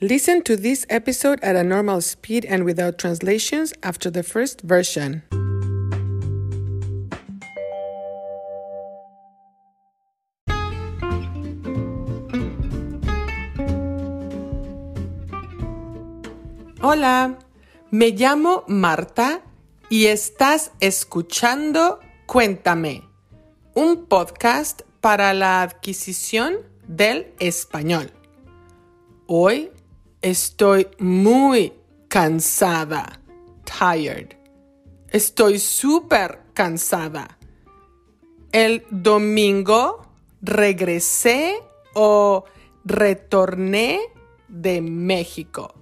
Listen to this episode at a normal speed and without translations after the first version. Hola, me llamo Marta y estás escuchando Cuéntame, un podcast para la adquisición del español. Hoy estoy muy cansada, tired. Estoy súper cansada. El domingo regresé o retorné de México.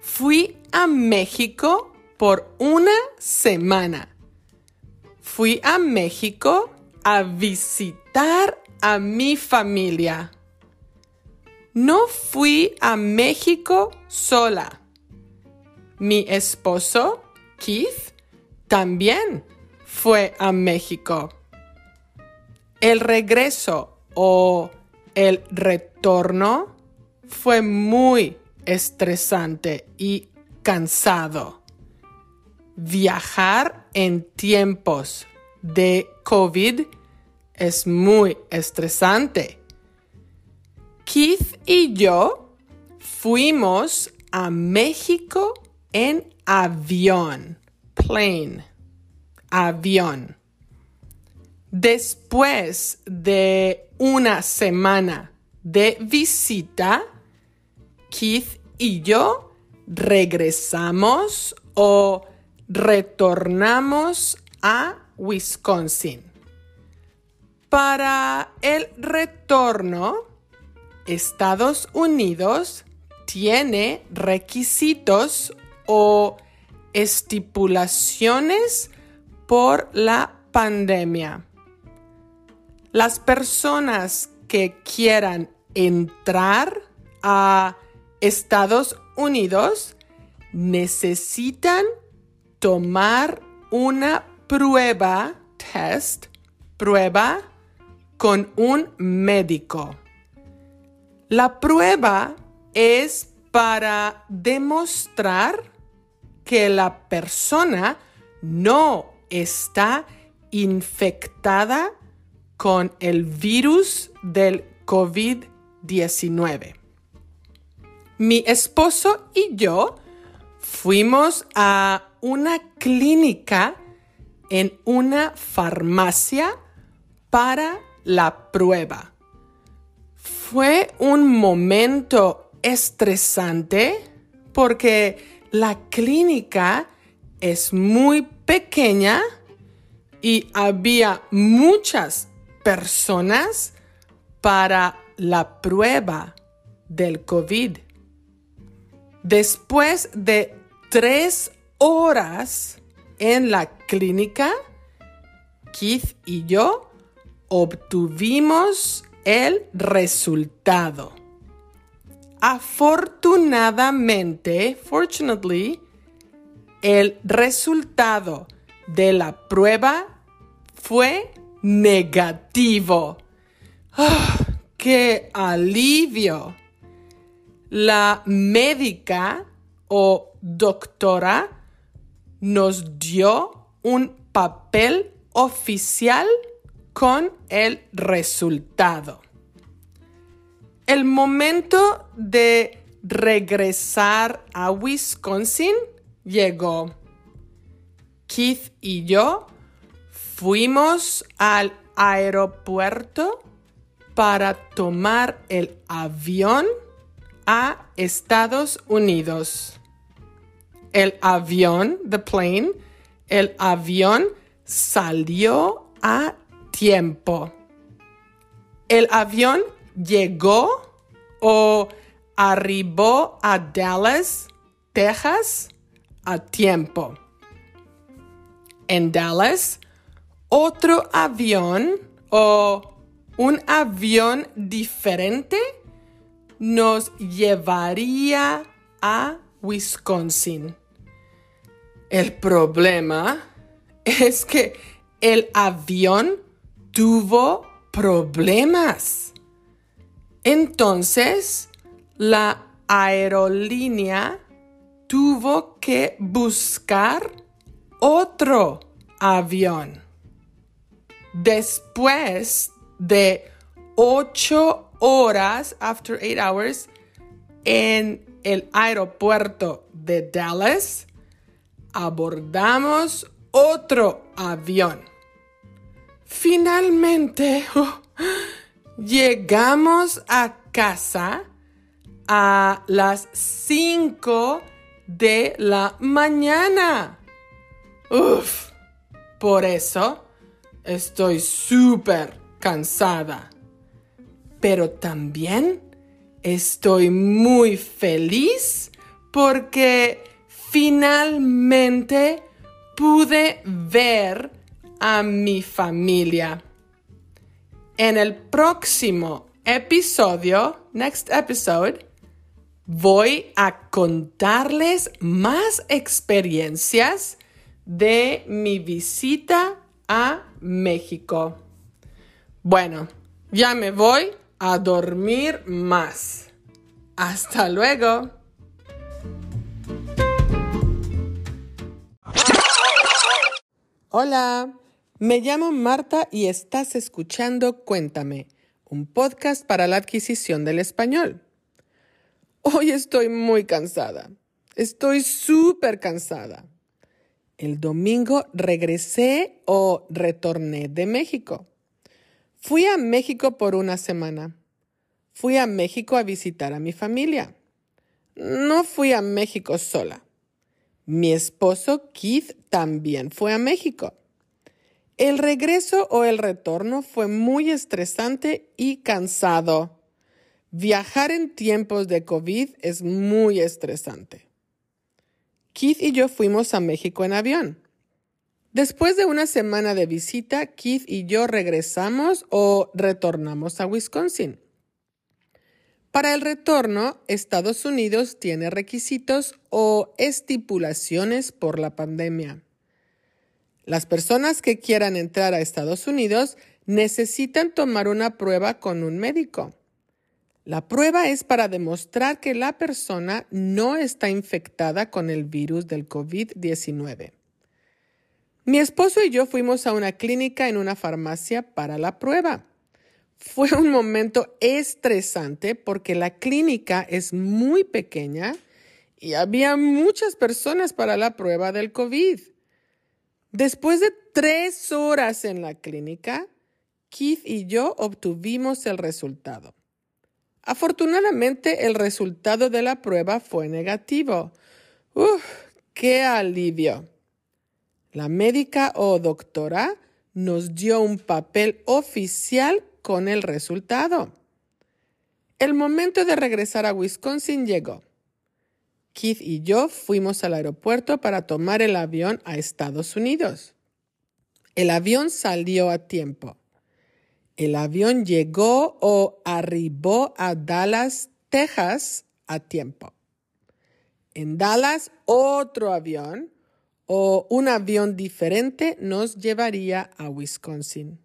Fui a México por una semana. Fui a México a visitar a mi familia. No fui a México sola. Mi esposo, Keith, también fue a México. El regreso o el retorno fue muy estresante y cansado. Viajar en tiempos de COVID es muy estresante. Keith y yo fuimos a México en avión, plane, avión. Después de una semana de visita, Keith y yo regresamos o retornamos a Wisconsin. Para el retorno, Estados Unidos tiene requisitos o estipulaciones por la pandemia. Las personas que quieran entrar a Estados Unidos necesitan tomar una prueba, test, prueba con un médico. La prueba es para demostrar que la persona no está infectada con el virus del COVID-19. Mi esposo y yo fuimos a una clínica en una farmacia para la prueba. Fue un momento estresante porque la clínica es muy pequeña y había muchas personas para la prueba del COVID. Después de tres horas en la clínica, Keith y yo obtuvimos el resultado. Afortunadamente, fortunately, el resultado de la prueba fue negativo. ¡Ah! ¡Qué alivio! La médica o doctora nos dio un papel oficial con el resultado. El momento de regresar a Wisconsin llegó. Keith y yo fuimos al aeropuerto para tomar el avión a Estados Unidos. El avión, the plane, el avión salió a tiempo. El avión llegó o arribó a Dallas, Texas, a tiempo. En Dallas, otro avión o un avión diferente nos llevaría a Wisconsin. El problema es que el avión tuvo problemas. Entonces, la aerolínea tuvo que buscar otro avión. Después de ocho horas, after eight hours, en el aeropuerto de Dallas, abordamos otro avión. Finalmente, llegamos a casa a las 5 de la mañana. Uf, por eso estoy súper cansada. Pero también estoy muy feliz porque finalmente pude ver a mi familia. En el próximo episodio, next episode, voy a contarles más experiencias de mi visita a México. Bueno, ya me voy a dormir más. Hasta luego. Hola, me llamo Marta y estás escuchando Cuéntame, un podcast para la adquisición del español. Hoy estoy muy cansada. Estoy súper cansada. El domingo regresé o retorné de México. Fui a México por una semana. Fui a México a visitar a mi familia. No fui a México sola. Mi esposo Keith también fue a México. El regreso o el retorno fue muy estresante y cansado. Viajar en tiempos de COVID es muy estresante. Keith y yo fuimos a México en avión. Después de una semana de visita, Keith y yo regresamos o retornamos a Wisconsin. Para el retorno, Estados Unidos tiene requisitos o estipulaciones por la pandemia. Las personas que quieran entrar a Estados Unidos necesitan tomar una prueba con un médico. La prueba es para demostrar que la persona no está infectada con el virus del COVID-19. Mi esposo y yo fuimos a una clínica en una farmacia para la prueba. Fue un momento estresante porque la clínica es muy pequeña y había muchas personas para la prueba del COVID. Después de tres horas en la clínica, Keith y yo obtuvimos el resultado. Afortunadamente, el resultado de la prueba fue negativo. ¡Uf! ¡Qué alivio! La médica o doctora nos dio un papel oficial con el resultado. El momento de regresar a Wisconsin llegó. Keith y yo fuimos al aeropuerto para tomar el avión a Estados Unidos. El avión salió a tiempo. El avión llegó o arribó a Dallas, Texas, a tiempo. En Dallas, otro avión o un avión diferente nos llevaría a Wisconsin.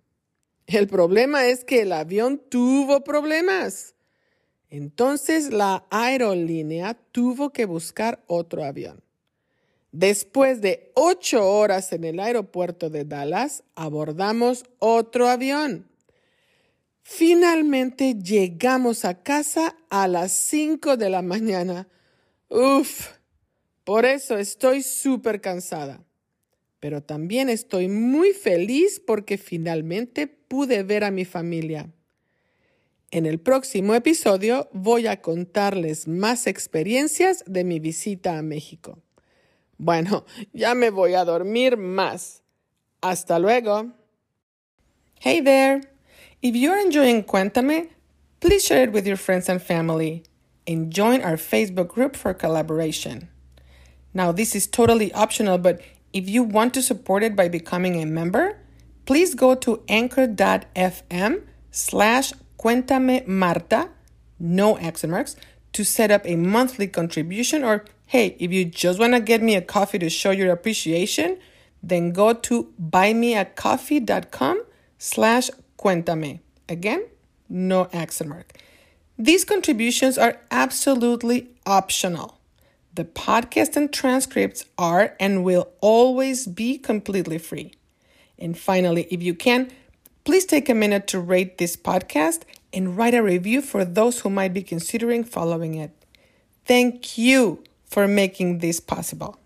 El problema es que el avión tuvo problemas. Entonces la aerolínea tuvo que buscar otro avión. Después de ocho horas en el aeropuerto de Dallas, abordamos otro avión. Finalmente llegamos a casa a las cinco de la mañana. Uf, por eso estoy súper cansada pero también estoy muy feliz porque finalmente pude ver a mi familia. En el próximo episodio voy a contarles más experiencias de mi visita a México. Bueno, ya me voy a dormir más. Hasta luego. Hey there. If you're enjoying Cuéntame, please share it with your friends and family and join our Facebook group for collaboration. Now, this is totally optional, but if you want to support it by becoming a member, please go to anchor.fm slash cuéntame Marta, no accent marks, to set up a monthly contribution. Or hey, if you just want to get me a coffee to show your appreciation, then go to buymeacoffee.com slash cuéntame. Again, no accent mark. These contributions are absolutely optional. The podcast and transcripts are and will always be completely free. And finally, if you can, please take a minute to rate this podcast and write a review for those who might be considering following it. Thank you for making this possible.